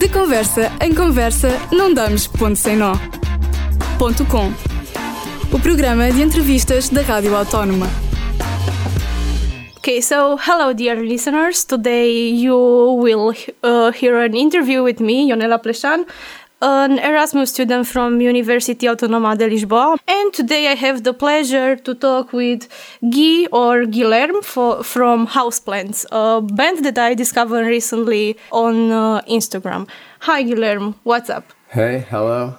De conversa em conversa, não damos ponto sem nó. Ponto com. O programa de entrevistas da Rádio Autónoma. Okay, so hello, dear listeners. Today you will uh, hear an interview with me, Ionela Pleșan, an Erasmus student from University Autonoma de Lisboa. And today I have the pleasure to talk with Guy or Guilherme for, from Houseplants, a band that I discovered recently on uh, Instagram. Hi, Guilherme. What's up? Hey, hello.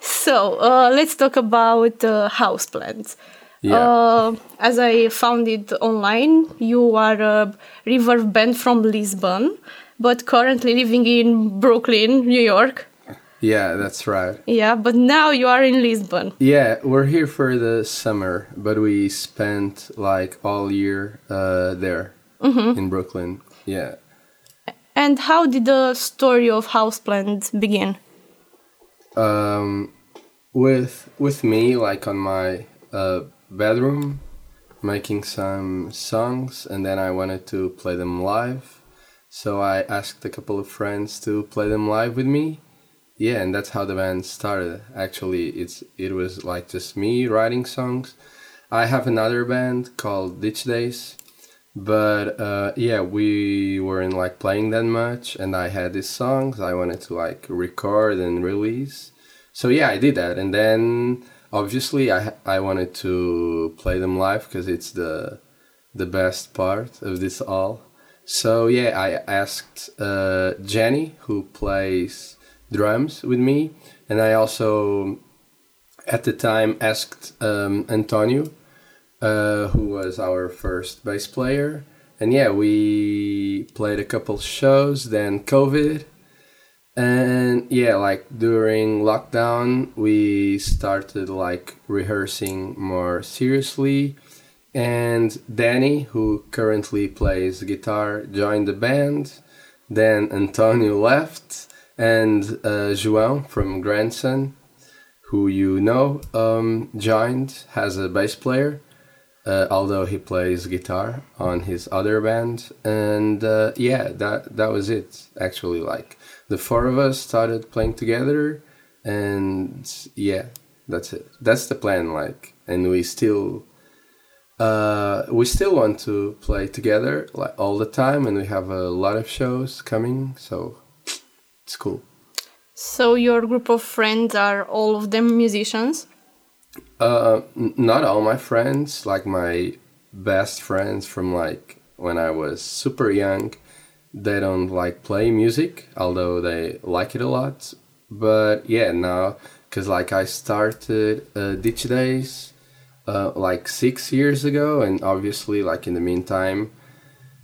So uh, let's talk about uh, Houseplants. Yeah. Uh, as I found it online, you are a river band from Lisbon, but currently living in Brooklyn, New York. Yeah, that's right. Yeah, but now you are in Lisbon. Yeah, we're here for the summer, but we spent like all year uh, there in Brooklyn. Yeah. And how did the story of Houseplant begin? Um, with with me, like on my uh, bedroom, making some songs, and then I wanted to play them live. So I asked a couple of friends to play them live with me. Yeah, and that's how the band started. Actually, it's it was like just me writing songs. I have another band called Ditch Days, but uh, yeah, we weren't like playing that much, and I had these songs I wanted to like record and release. So yeah, I did that, and then obviously I I wanted to play them live because it's the the best part of this all. So yeah, I asked uh, Jenny who plays drums with me, and I also at the time asked um, Antonio, uh, who was our first bass player, and yeah, we played a couple shows. Then COVID, and yeah, like during lockdown, we started like rehearsing more seriously. And Danny, who currently plays guitar, joined the band. Then Antonio left, and uh, João from Grandson, who you know, um, joined as a bass player. Uh, although he plays guitar on his other band, and uh, yeah, that that was it. Actually, like the four of us started playing together, and yeah, that's it. That's the plan. Like, and we still uh, we still want to play together like all the time, and we have a lot of shows coming, so it's cool. So your group of friends are all of them musicians? Uh, not all my friends, like my best friends from like when I was super young, they don't like play music, although they like it a lot. But yeah, now because like I started uh, Ditch Days uh, like six years ago, and obviously like in the meantime,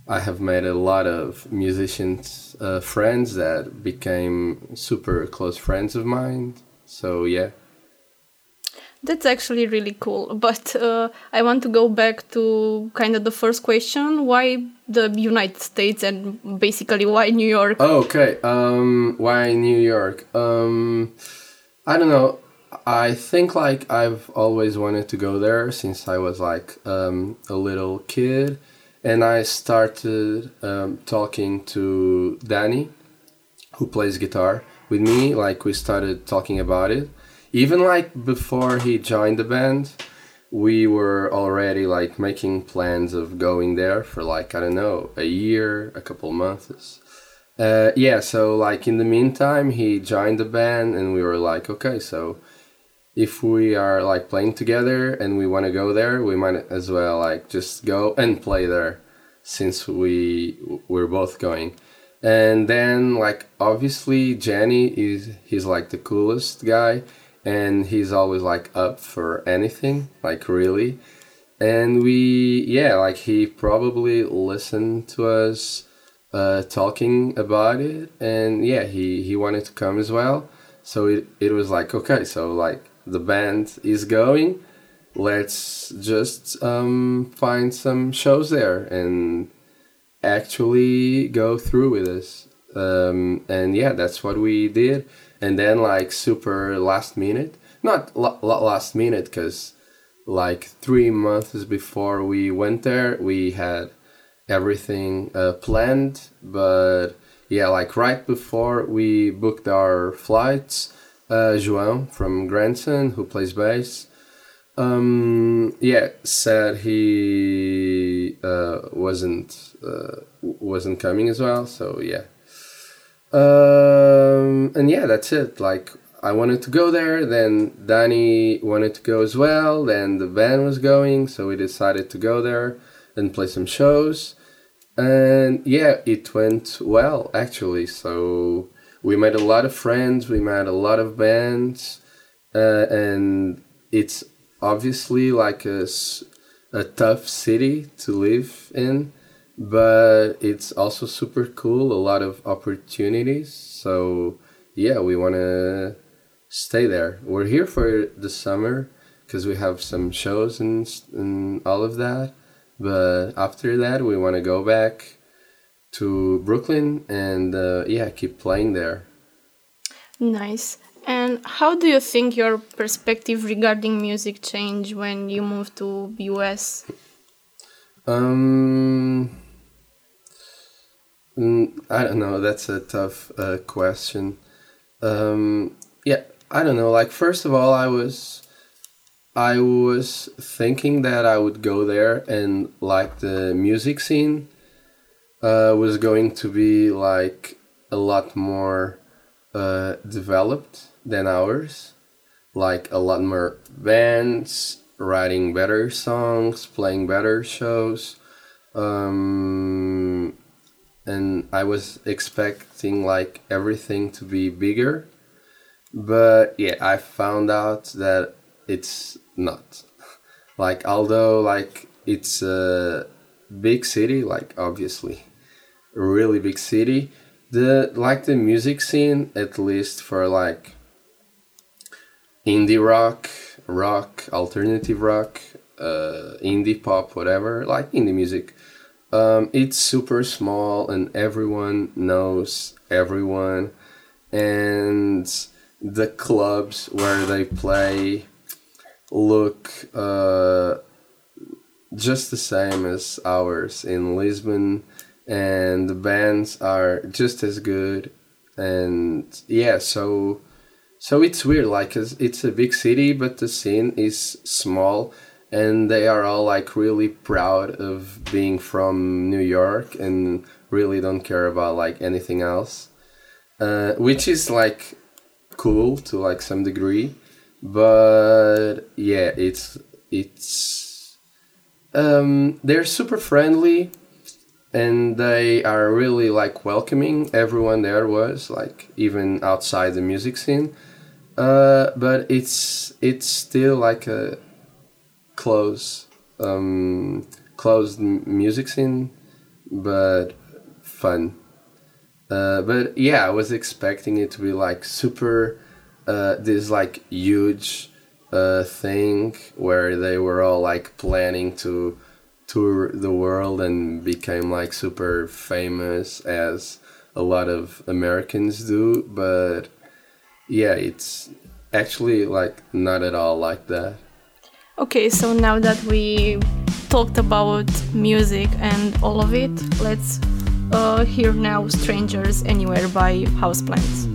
I have made a lot of musicians uh, friends that became super close friends of mine. So yeah. That's actually really cool. But uh, I want to go back to kind of the first question why the United States and basically why New York? Oh, okay. Um, why New York? Um, I don't know. I think like I've always wanted to go there since I was like um, a little kid, and I started um, talking to Danny, who plays guitar with me. Like we started talking about it, even like before he joined the band. We were already like making plans of going there for like I don't know a year, a couple months. Uh, yeah, so like in the meantime, he joined the band, and we were like, okay, so if we are like playing together and we want to go there, we might as well like just go and play there, since we we're both going. And then like obviously Jenny is he's like the coolest guy, and he's always like up for anything, like really. And we yeah like he probably listened to us uh, talking about it, and yeah, he he wanted to come as well. So it it was like okay, so like the band is going, let's just um, find some shows there and actually go through with this. Um, and yeah, that's what we did. And then like super last minute, not la- la- last minute, because like three months before we went there, we had everything uh, planned, but yeah, like right before we booked our flights, uh, João from Grandson, who plays bass, um, yeah, said he uh, wasn't uh, wasn't coming as well. So yeah, um, and yeah, that's it. Like I wanted to go there, then Danny wanted to go as well. Then the band was going, so we decided to go there and play some shows. And yeah, it went well actually. So we met a lot of friends, we met a lot of bands, uh, and it's obviously like a, a tough city to live in but it's also super cool a lot of opportunities. So yeah we want to stay there. We're here for the summer because we have some shows and, and all of that but after that we want to go back to brooklyn and uh, yeah keep playing there nice and how do you think your perspective regarding music changed when you moved to us um Mm, I don't know. That's a tough uh, question. Um, yeah, I don't know. Like first of all, I was, I was thinking that I would go there and like the music scene uh, was going to be like a lot more uh, developed than ours. Like a lot more bands writing better songs, playing better shows. Um, and I was expecting like everything to be bigger, but yeah, I found out that it's not. like although like it's a big city, like obviously, really big city, the like the music scene at least for like indie rock, rock, alternative rock, uh, indie pop, whatever, like indie music um, it's super small and everyone knows everyone, and the clubs where they play look uh, just the same as ours in Lisbon, and the bands are just as good. And yeah, so so it's weird, like it's a big city, but the scene is small and they are all like really proud of being from New York and really don't care about like anything else, uh, which is like cool to like some degree, but yeah, it's it's um, they're super friendly and they are really like welcoming. Everyone there was like even outside the music scene. Uh, but it's it's still like a close um, closed music scene, but fun. Uh, but yeah, I was expecting it to be like super, uh, this like huge uh, thing where they were all like planning to tour the world and became like super famous as a lot of Americans do. But yeah, it's actually like not at all like that. Okay, so now that we talked about music and all of it, let's uh, hear now Strangers Anywhere by Houseplants.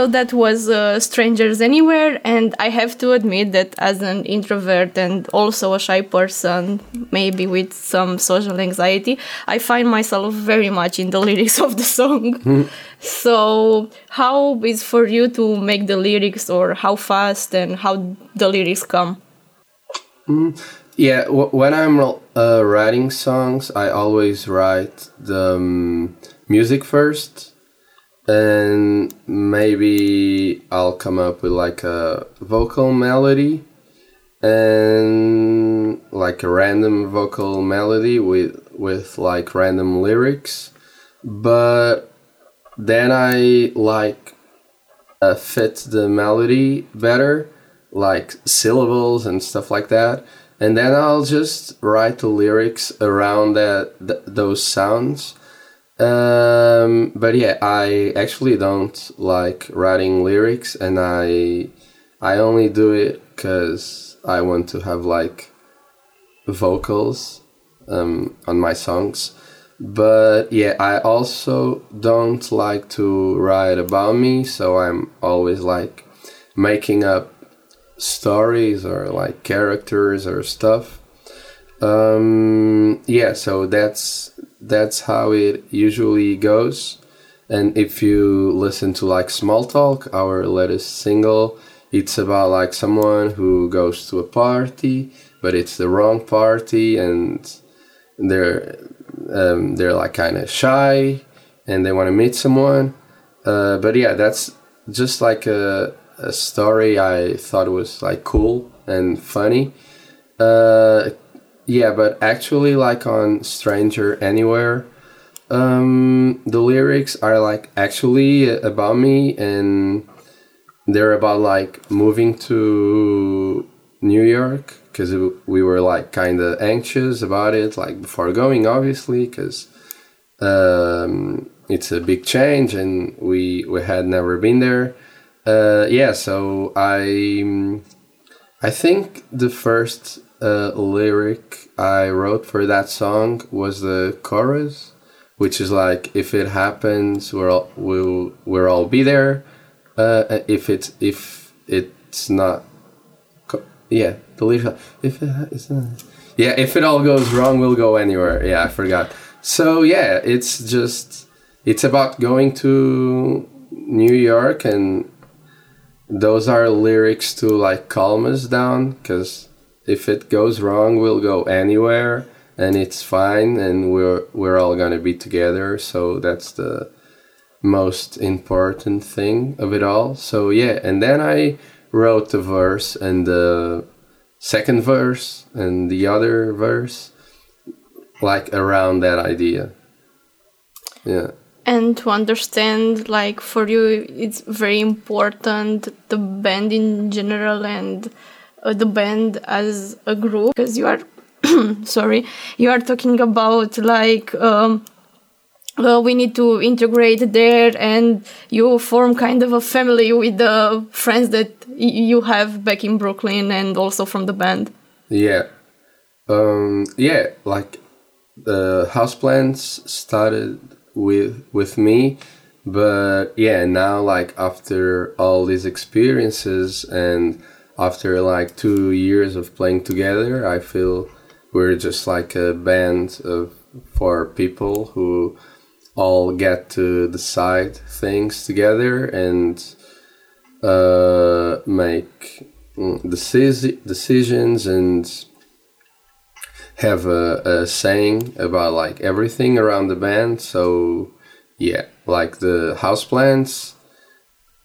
So that was uh, Strangers Anywhere, and I have to admit that as an introvert and also a shy person, maybe with some social anxiety, I find myself very much in the lyrics of the song. So, how is for you to make the lyrics, or how fast and how the lyrics come? Yeah, w- when I'm uh, writing songs, I always write the um, music first, and maybe I'll come up with like a vocal melody and like a random vocal melody with with like random lyrics, but then I like uh, fit the melody better, like syllables and stuff like that and then I'll just write the lyrics around that th- those sounds. Um, but yeah, I actually don't like writing lyrics, and I I only do it because I want to have like vocals um, on my songs. But yeah, I also don't like to write about me, so I'm always like making up stories or like characters or stuff. Um, yeah, so that's that's how it usually goes. And if you listen to like Small Talk, our latest single, it's about like someone who goes to a party, but it's the wrong party, and they're um, they're like kind of shy, and they want to meet someone. Uh, but yeah, that's just like a a story I thought was like cool and funny. Uh, yeah, but actually, like on Stranger Anywhere, um, the lyrics are like actually about me and they're about like moving to New York because we were like kind of anxious about it, like before going, obviously, because um, it's a big change and we we had never been there. Uh, yeah, so I I think the first uh, lyric I wrote for that song was the chorus, which is like if it happens, we're all we'll we'll all be there. Uh, if it's if it's not, yeah, the lyric if it it's not, yeah if it all goes wrong, we'll go anywhere. Yeah, I forgot. So yeah, it's just it's about going to New York and those are lyrics to like calm us down because if it goes wrong we'll go anywhere and it's fine and we're we're all gonna be together. So that's the most important thing of it all. So yeah and then i wrote the verse and the second verse and the other verse like around that idea. Yeah. And to understand like for you it's very important the band in general and uh, the band as a group because you are sorry you are talking about like um, uh, we need to integrate there and you form kind of a family with the friends that you have back in brooklyn and also from the band. Yeah. Um, yeah like the houseplants started with with me but yeah now like after all these experiences and after like two years of playing together i feel we're just like a band of four people who all get to decide things together and uh, make mm, deci- decisions and have a, a saying about like everything around the band. So yeah, like the houseplants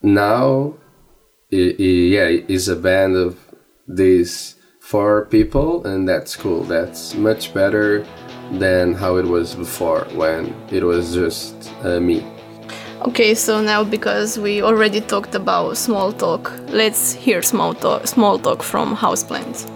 now, it, it, yeah, is a band of these four people, and that's cool. That's much better than how it was before when it was just uh, me. Okay, so now because we already talked about small talk, let's hear small talk, small talk from houseplants.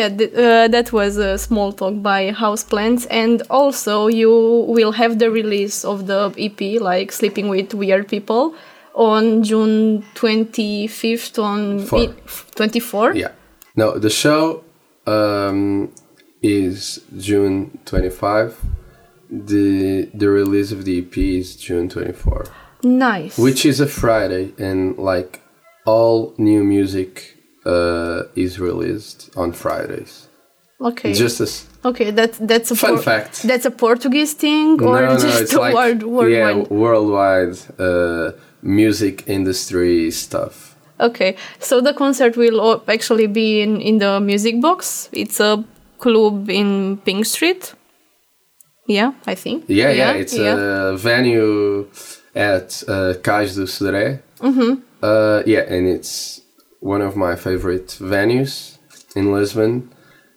Yeah, th- uh, that was a small talk by Houseplants, and also you will have the release of the EP, like Sleeping with Weird People, on June twenty fifth on Four. i- 24. Yeah. No, the show um, is June 25. The the release of the EP is June 24, Nice. which is a Friday, and like all new music uh, is released on Fridays. okay. Just as okay, that that's a fun Por- fact. That's a Portuguese thing, or no, no, just it's a like word, yeah, worldwide? worldwide uh, music industry stuff. Okay, so the concert will actually be in, in the Music Box. It's a club in Pink Street. Yeah, I think. Yeah, yeah, it's a venue at uh, Cais do Sodré. Mm-hmm. Uh, yeah, and it's one of my favorite venues in Lisbon.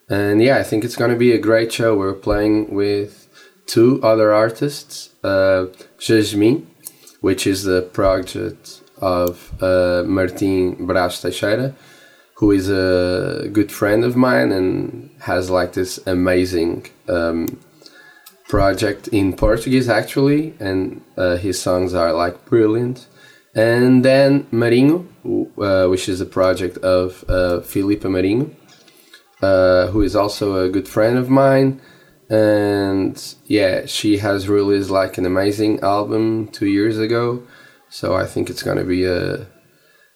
And yeah, I think it's going to be a great show. We're playing with two other artists, uh, Jasmine, which is the project of uh, Martin Brás Teixeira, who is a good friend of mine and has like this amazing um, project in Portuguese actually, and uh, his songs are like brilliant. And then Marinho, uh, which is a project of uh, Filipa Marinho, uh, who is also a good friend of mine. And yeah, she has released like an amazing album two years ago. So I think it's gonna be a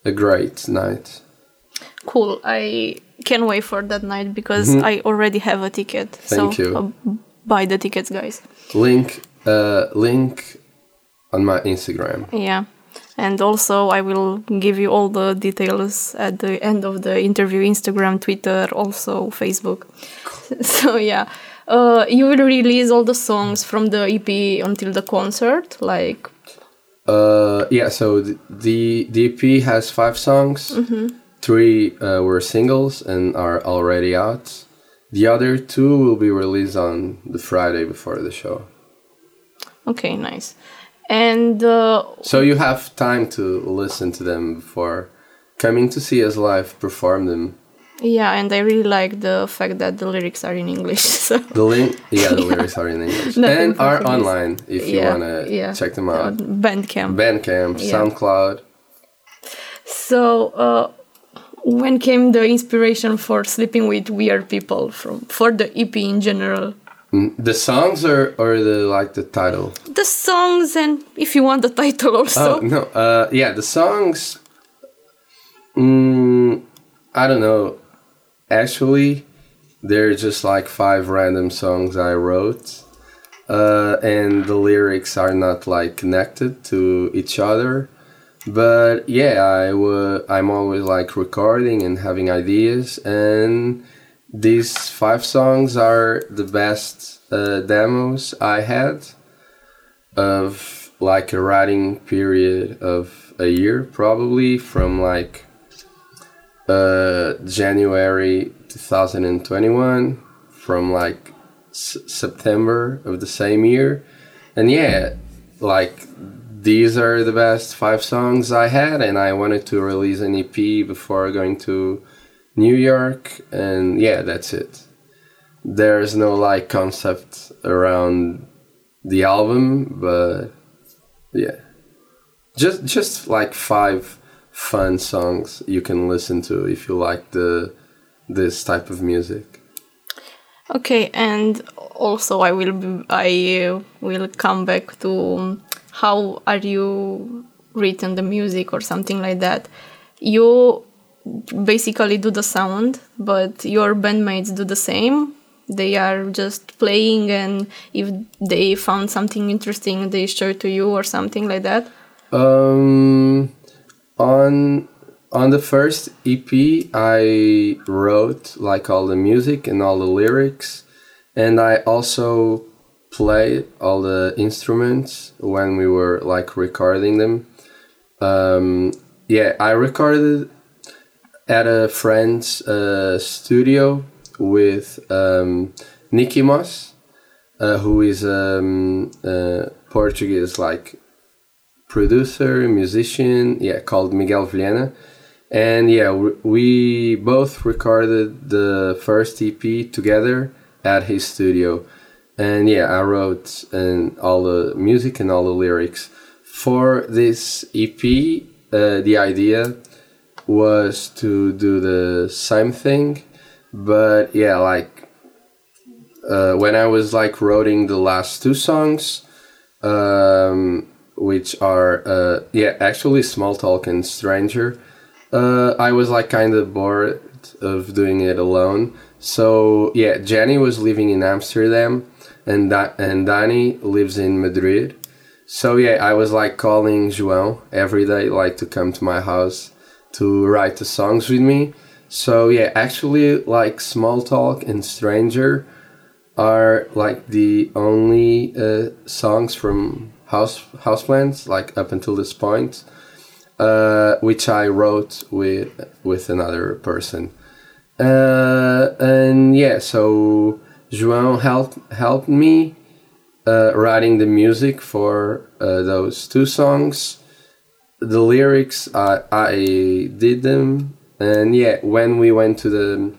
a great night. Cool. I can't wait for that night because I already have a ticket. Mm-hmm. Thank so you. uh, buy the tickets, guys. Link uh, link on my Instagram. Yeah. And also, I will give you all the details at the end of the interview Instagram, Twitter, also Facebook. So, yeah. Uh, you will release all the songs from the EP until the concert, like Uh, yeah, so the, the the EP has five songs. Three uh, were singles and are already out. The other two will be released on the Friday before the show. Okay, nice. And uh, So you have time to listen to them before coming to see us live perform them. yeah, and I really like the fact that the lyrics are in English. So The link, yeah, the lyrics are in English Not in and are Portuguese. online if you yeah, wanna yeah. check them out. On Bandcamp. Bandcamp, Yeah. SoundCloud. so, uh, when came the inspiration for sleeping with weird people from for the EP in general? The songs or or the like the title. The songs and if you want the title also. Oh no, uh, yeah, the songs. Mm, I don't know. Actually, they're just like five random songs I wrote, uh, and the lyrics are not like connected to each other. But yeah, I wa- I'm always like recording and having ideas, and these five songs are the best uh, demos I had of like a writing period of a year probably from like uh January 2021 from like S- September of the same year. And yeah like these are the best five songs I had and I wanted to release an EP before going to New York and yeah that's it there's no like concept around the album, but yeah, just just like five fun songs you can listen to if you like the this type of music. Okay, and also I will be, I uh, will come back to um, how are you written the music or something like that. You basically do the sound, but your bandmates do the same. They are just playing, and if they found something interesting, they show it to you or something like that. Um, on on the first EP, I wrote like all the music and all the lyrics, and I also played all the instruments when we were like recording them. Um, yeah, I recorded at a friend's uh, studio with um, Nicky Moss, uh, who is um, uh, Portuguese like producer, musician, yeah, called Miguel Vilhena. and yeah, we, we both recorded the first EP together at his studio, and yeah, I wrote and all the music and all the lyrics for this EP. Uh, the idea was to do the same thing, but yeah, like uh, when I was like writing the last two songs, um, which are uh, yeah actually Small Talk and Stranger, uh, I was like kind of bored of doing it alone. So yeah, Jenny was living in Amsterdam, and da- and Danny lives in Madrid. So yeah, I was like calling João every day, like to come to my house to write the songs with me. So yeah, actually, like Small Talk and Stranger are like the only uh, songs from House Houseplants, like up until this point, uh, which I wrote with with another person. Uh, and yeah, so João helped helped me uh, writing the music for uh, those two songs. The lyrics I I did them, and yeah, when we went to the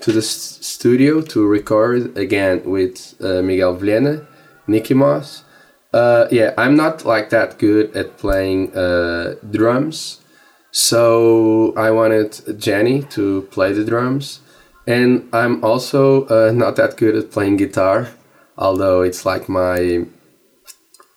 to the studio to record again with uh, Miguel Vilhena, Nicky Moss. Uh, yeah, I'm not like that good at playing uh, drums, so I wanted Jenny to play the drums, and I'm also uh, not that good at playing guitar, although it's like my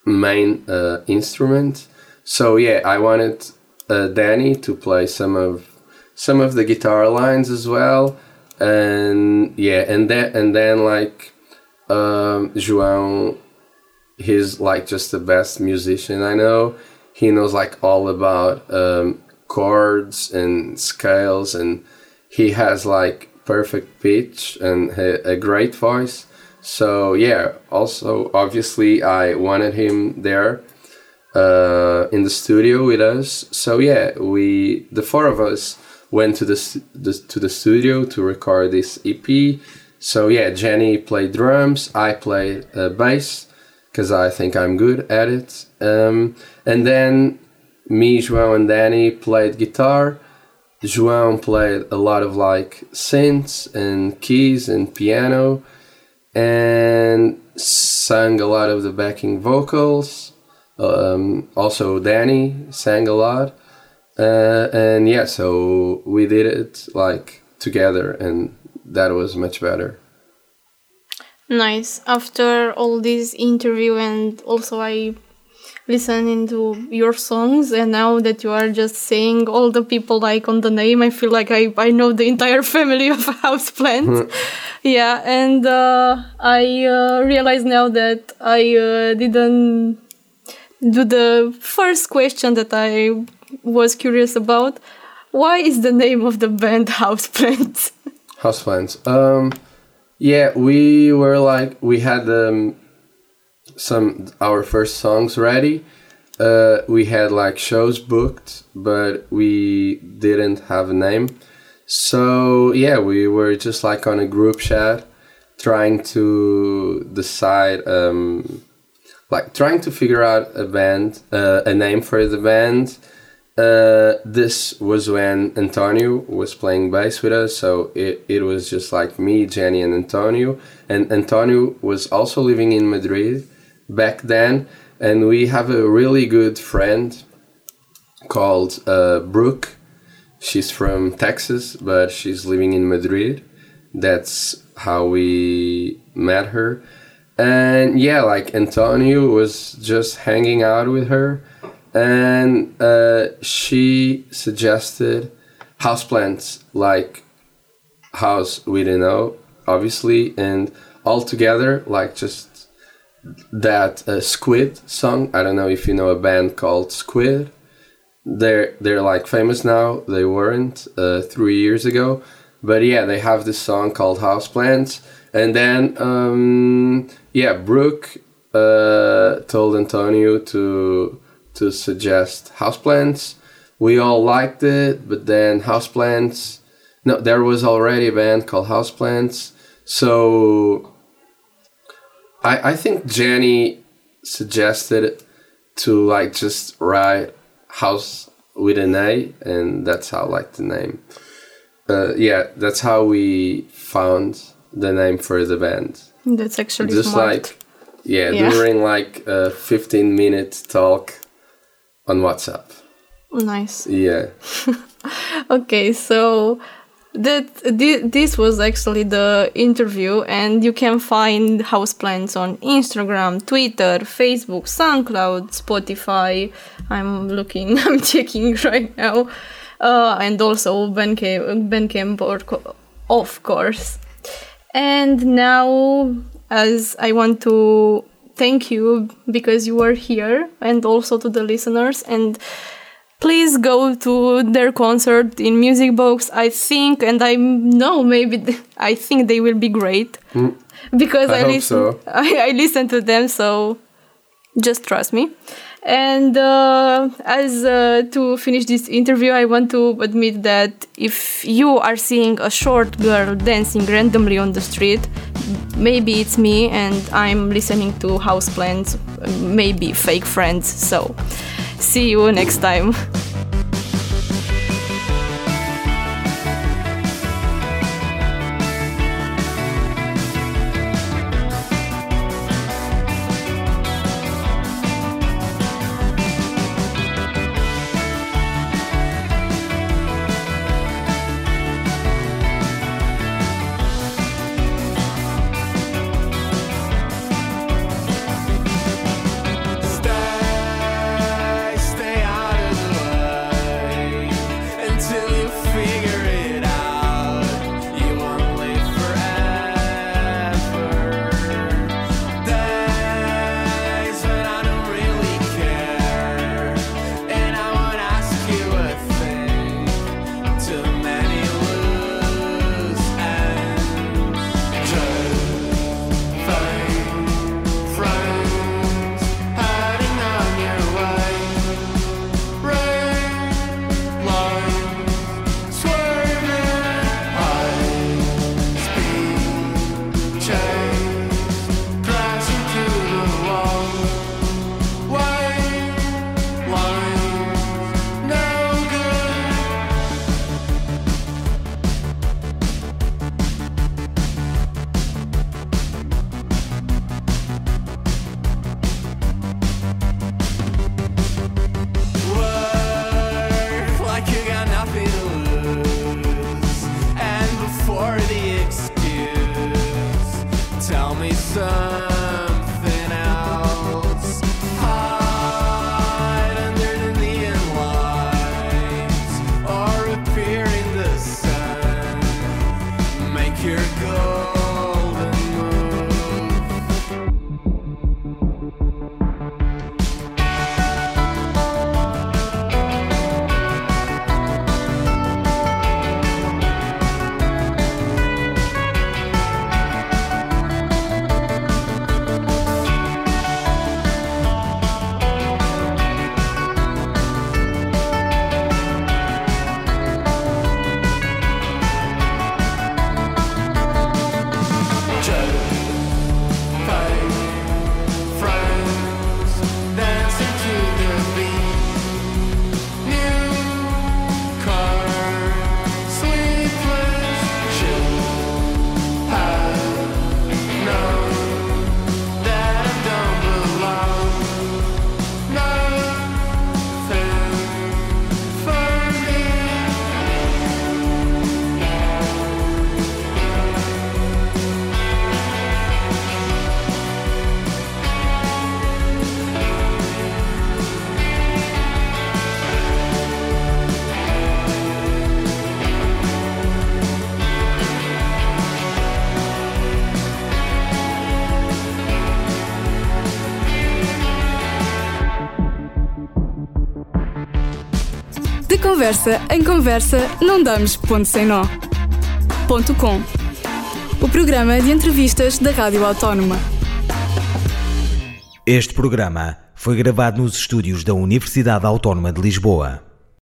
main uh, instrument. So yeah, I wanted uh, Danny to play some of some of the guitar lines as well, and yeah, and then and then like um, João he's like just the best musician I know. He knows like all about um, chords and scales, and he has like perfect pitch and a great voice. So yeah, also obviously I wanted him there uh, in the studio with us. So yeah, we the four of us went to the, the to the studio to record this EP. So yeah, Jenny played drums, I played uh, bass, because I think I'm good at it. Um, and then me, João, and Danny played guitar. João played a lot of like synths and keys and piano, and sang a lot of the backing vocals. Um, also, Danny sang a lot, uh, and yeah, so we did it like together, and that was much better. Nice. After all this interview and also I listening to your songs and now that you are just saying all the people like on the name i feel like i, I know the entire family of houseplants yeah and uh, i uh, realize now that i uh, didn't do the first question that i was curious about why is the name of the band houseplants houseplants um yeah, we were like we had um, some our first songs ready. Uh, we had like shows booked, but we didn't have a name. So yeah, we were just like on a group chat, trying to decide, um, like trying to figure out a band, uh, a name for the band uh, this was when Antonio was playing bass with us, so it, it was just like me, Jenny, and Antonio. And Antonio was also living in Madrid back then, and we have a really good friend called uh, Brooke. She's from Texas, but she's living in Madrid. That's how we met her. And yeah, like Antonio was just hanging out with her. And uh, she suggested houseplants like house we didn't know obviously. And all together like just that uh, squid song. I don't know if you know a band called squid. They're they're like famous now. They weren't uh, three years ago. But yeah they have this song called houseplants. And then um, yeah brooke uh, told antonio to to suggest houseplants. We all liked it, but then houseplants. No, there was already a band called Houseplants. So I I think Jenny suggested to like just write house with an A, and that's how like the name. Uh, yeah, that's how we found the name for the band. That's actually Just smart. like yeah, Yeah. during like a fifteen minute talk on WhatsApp. nice. Yeah. Okay, so that thi- this was actually the interview, and you can find houseplants on Instagram, Twitter, Facebook, SoundCloud, Spotify. I'm looking, I'm checking right now, uh, and also Bandcamp, Bandcamp or co- of course. And now, as I want to thank you because you are here, and also to the listeners, and please go to their concert in Music Box. I think, and I know maybe I think they will be great mm. because I I, listen. so. I, I listen to them, so just trust me. And uh, as uh, to finish this interview, I want to admit that if you are seeing a short girl dancing randomly on the street, maybe it's me and I'm listening to houseplants, maybe fake friends. So, see you next time. conversa em conversa, não damos ponto sem nó. Ponto com. O programa de entrevistas da Rádio Autónoma. Este programa foi gravado nos estúdios da Universidade Autónoma de Lisboa.